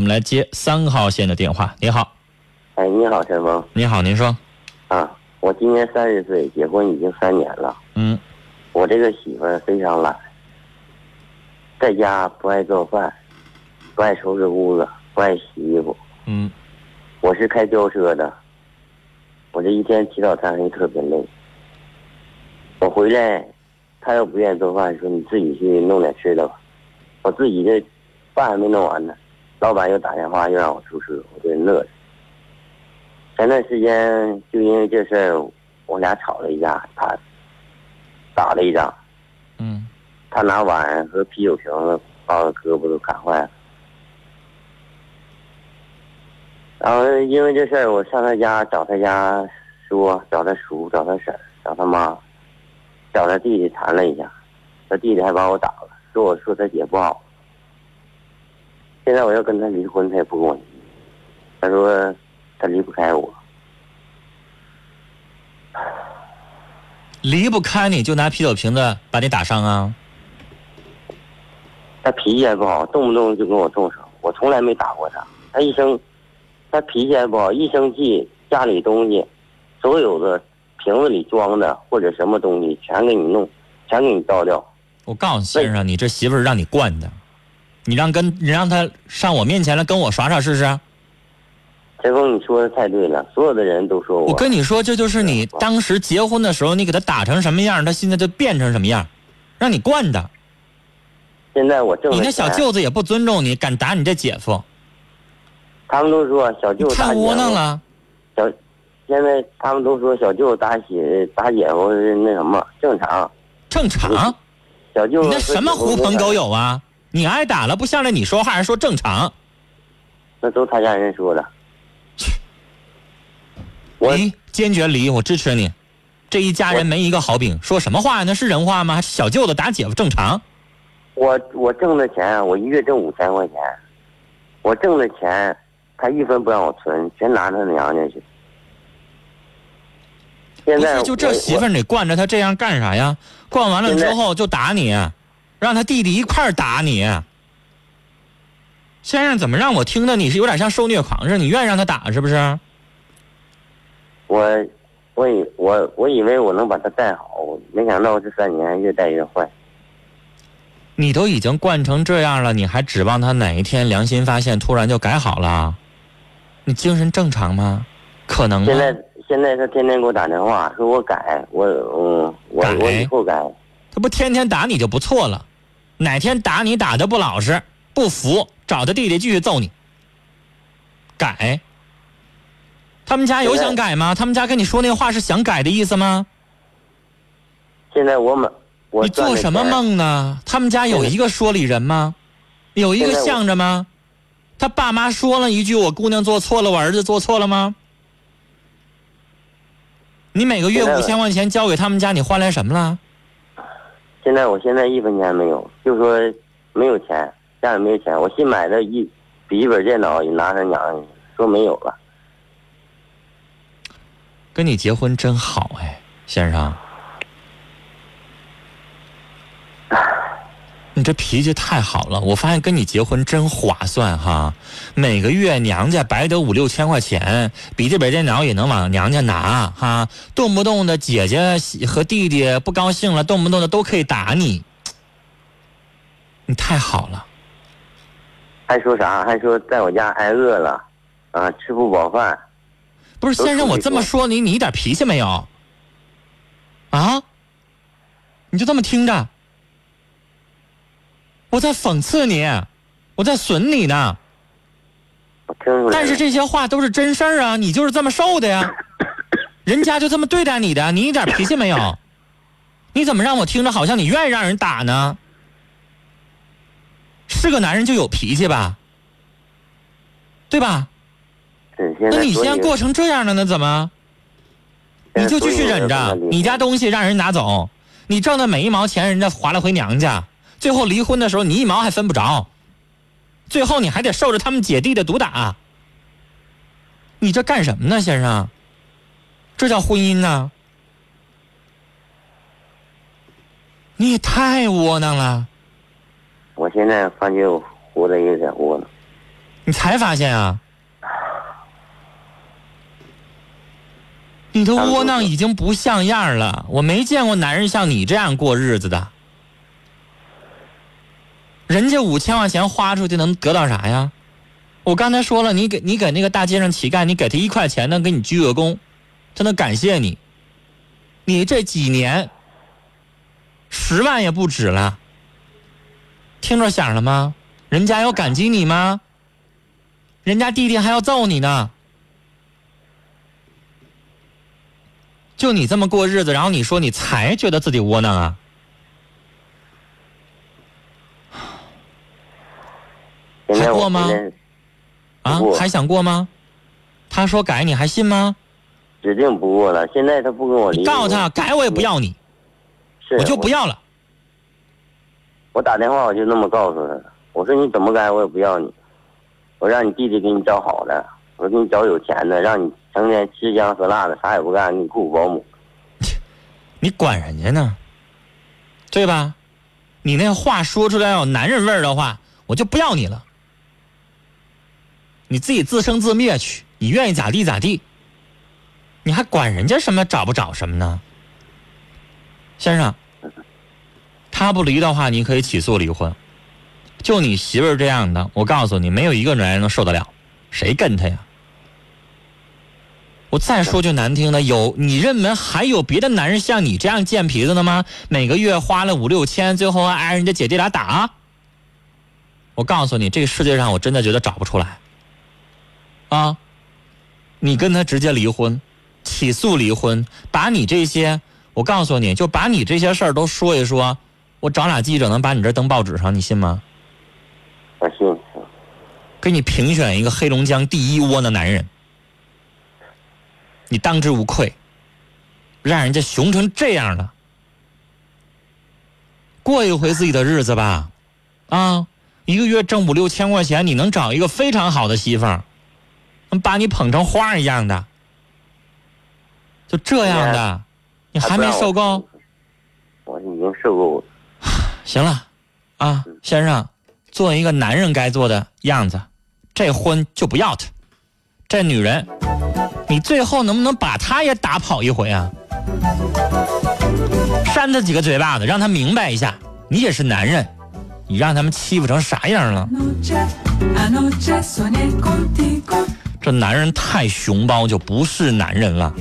我们来接三号线的电话。你好，哎，你好，陈峰。你好，您说。啊，我今年三十岁，结婚已经三年了。嗯，我这个媳妇儿非常懒，在家不爱做饭，不爱收拾屋子，不爱洗衣服。嗯，我是开吊车的，我这一天起早贪黑特别累。我回来，她要不愿意做饭，说你自己去弄点吃的吧。我自己这饭还没弄完呢，老板又打电话又让我出去，我就乐了。前段时间就因为这事儿，我俩吵了一架，他打了一仗，嗯，他拿碗和啤酒瓶子把我胳膊都砍坏了。然后因为这事儿，我上他家找他家说，找他叔，找他婶，找他妈，找他弟弟谈了一下，他弟弟还把我打了，说我说他姐不好。现在我要跟他离婚，他也不跟我离，他说他离不开我。离不开你就拿啤酒瓶子把你打伤啊？他脾气还不好，动不动就跟我动手。我从来没打过他，他一生，他脾气还不好，一生气家里东西，所有的瓶子里装的或者什么东西全给你弄，全给你倒掉。我告诉你先生，你这媳妇儿让你惯的，你让跟你让他上我面前来跟我耍耍试试。陈峰，你说的太对了，所有的人都说我。我跟你说，这就是你当时结婚的时候，你给他打成什么样，他现在就变成什么样，让你惯的。现在我挣你那小舅子也不尊重你，敢打你这姐夫，他们都说小舅打太窝。囊了。小，现在他们都说小舅打姐打姐夫是那什么正常。正常，小舅你那什么狐朋狗？友啊？你挨打了，不向着你说话，还说正常？那都他家人说的。我离，坚决离，我支持你。这一家人没一个好饼，说什么话呀？那是人话吗？小舅子打姐夫正常？我我挣的钱，我一月挣五千块钱，我挣的钱，他一分不让我存，全拿他娘家去。现在就这媳妇儿，你惯着他这样干啥呀？惯完了之后就打你，让他弟弟一块儿打你。先生，怎么让我听的你是有点像受虐狂似的？你愿意让他打是不是？我我以我我以为我能把他带好，没想到这三年越带越坏。你都已经惯成这样了，你还指望他哪一天良心发现，突然就改好了？你精神正常吗？可能吗现？在现在他天天给我打电话，说我改，我嗯我我以后改。他不天天打你就不错了，哪天打你打的不老实，不服，找他弟弟继续揍你。改。他们家有想改吗？他们家跟你说那话是想改的意思吗？现在我们我你做什么？梦呢？他们家有一个说理人吗？有一个向着吗？他爸妈说了一句：“我姑娘做错了，我儿子做错了吗？”你每个月五千块钱交给他们家，你换来什么了？现在我现在一分钱没有，就说没有钱，家里没有钱。我新买的一笔记本电脑也拿他娘家去，说没有了。跟你结婚真好哎，先生。你这脾气太好了，我发现跟你结婚真划算哈！每个月娘家白得五六千块钱，笔记本电脑也能往娘家拿哈，动不动的姐姐和弟弟不高兴了，动不动的都可以打你，你太好了。还说啥？还说在我家挨饿了，啊，吃不饱饭。不是先生，我这么说你，你一点脾气没有？啊？你就这么听着？我在讽刺你，我在损你呢。但是这些话都是真事儿啊，你就是这么受的呀，人家就这么对待你的，你一点脾气没有？你怎么让我听着好像你愿意让人打呢？是个男人就有脾气吧，对吧？那你现在过成这样了，那怎么？你就继续忍着，你家东西让人拿走，你挣的每一毛钱人家划了回娘家，最后离婚的时候你一毛还分不着，最后你还得受着他们姐弟的毒打，你这干什么呢，先生？这叫婚姻呐？你也太窝囊了！我现在发觉我活得有点窝囊。你才发现啊？你的窝囊已经不像样了。我没见过男人像你这样过日子的。人家五千块钱花出去能得到啥呀？我刚才说了，你给你给那个大街上乞丐，你给他一块钱能给你鞠个躬，他能感谢你。你这几年十万也不止了，听着响了吗？人家要感激你吗？人家弟弟还要揍你呢。就你这么过日子，然后你说你才觉得自己窝囊啊？还过吗？啊，还想过吗？他说改你还信吗？指定不过了。现在他不跟我离。告诉他改我也不要你，我就不要了。我打电话我就那么告诉他，我说你怎么改我也不要你，我让你弟弟给你找好的，我给你找有钱的，让你成天吃香喝辣的，啥也不干，给你雇保姆。你管人家呢？对吧？你那话说出来有男人味的话，我就不要你了。你自己自生自灭去，你愿意咋地咋地。你还管人家什么找不找什么呢？先生，他不离的话，你可以起诉离婚。就你媳妇儿这样的，我告诉你，没有一个男人能受得了，谁跟他呀？我再说句难听的，有你认为还有别的男人像你这样贱皮子的吗？每个月花了五六千，最后还挨人家姐弟俩打。我告诉你，这个世界上我真的觉得找不出来。啊，你跟他直接离婚，起诉离婚，把你这些，我告诉你就把你这些事儿都说一说，我找俩记者能把你这登报纸上，你信吗？我信。给你评选一个黑龙江第一窝的男人，你当之无愧，让人家熊成这样了，过一回自己的日子吧，啊，一个月挣五六千块钱，你能找一个非常好的媳妇儿。把你捧成花一样的，就这样的，你还没受够？我已经受够了。行了，啊，先生，做一个男人该做的样子，这婚就不要他。这女人，你最后能不能把她也打跑一回啊？扇他几个嘴巴子，让他明白一下，你也是男人，你让他们欺负成啥样了？这男人太熊包，就不是男人了。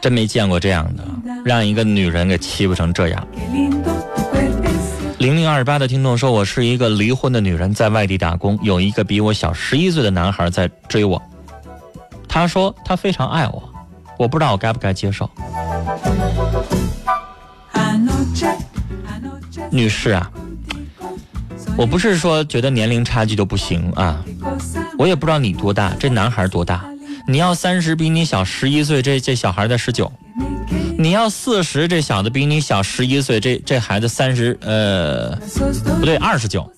真没见过这样的，让一个女人给欺负成这样。零零二八的听众说：“我是一个离婚的女人，在外地打工，有一个比我小十一岁的男孩在追我。他说他非常爱我。”我不知道我该不该接受，女士啊，我不是说觉得年龄差距就不行啊，我也不知道你多大，这男孩多大？你要三十，比你小十一岁，这这小孩才十九；你要四十，这小子比你小十一岁，这这孩子三十，呃，不对，二十九。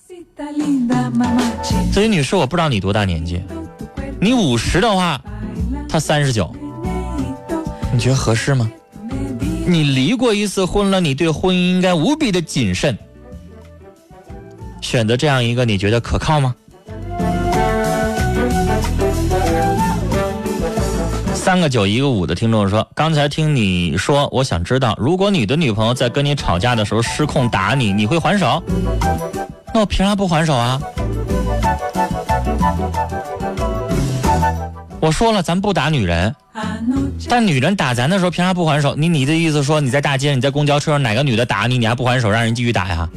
所以女士，我不知道你多大年纪，你五十的话，他三十九。你觉得合适吗？你离过一次婚了，你对婚姻应该无比的谨慎。选择这样一个，你觉得可靠吗？三个九一个五的听众说，刚才听你说，我想知道，如果你的女朋友在跟你吵架的时候失控打你，你会还手？那我凭啥不还手啊？我说了，咱不打女人。但女人打咱的时候，凭啥不还手？你你的意思说，你在大街上，你在公交车上，哪个女的打你，你还不还手，让人继续打呀？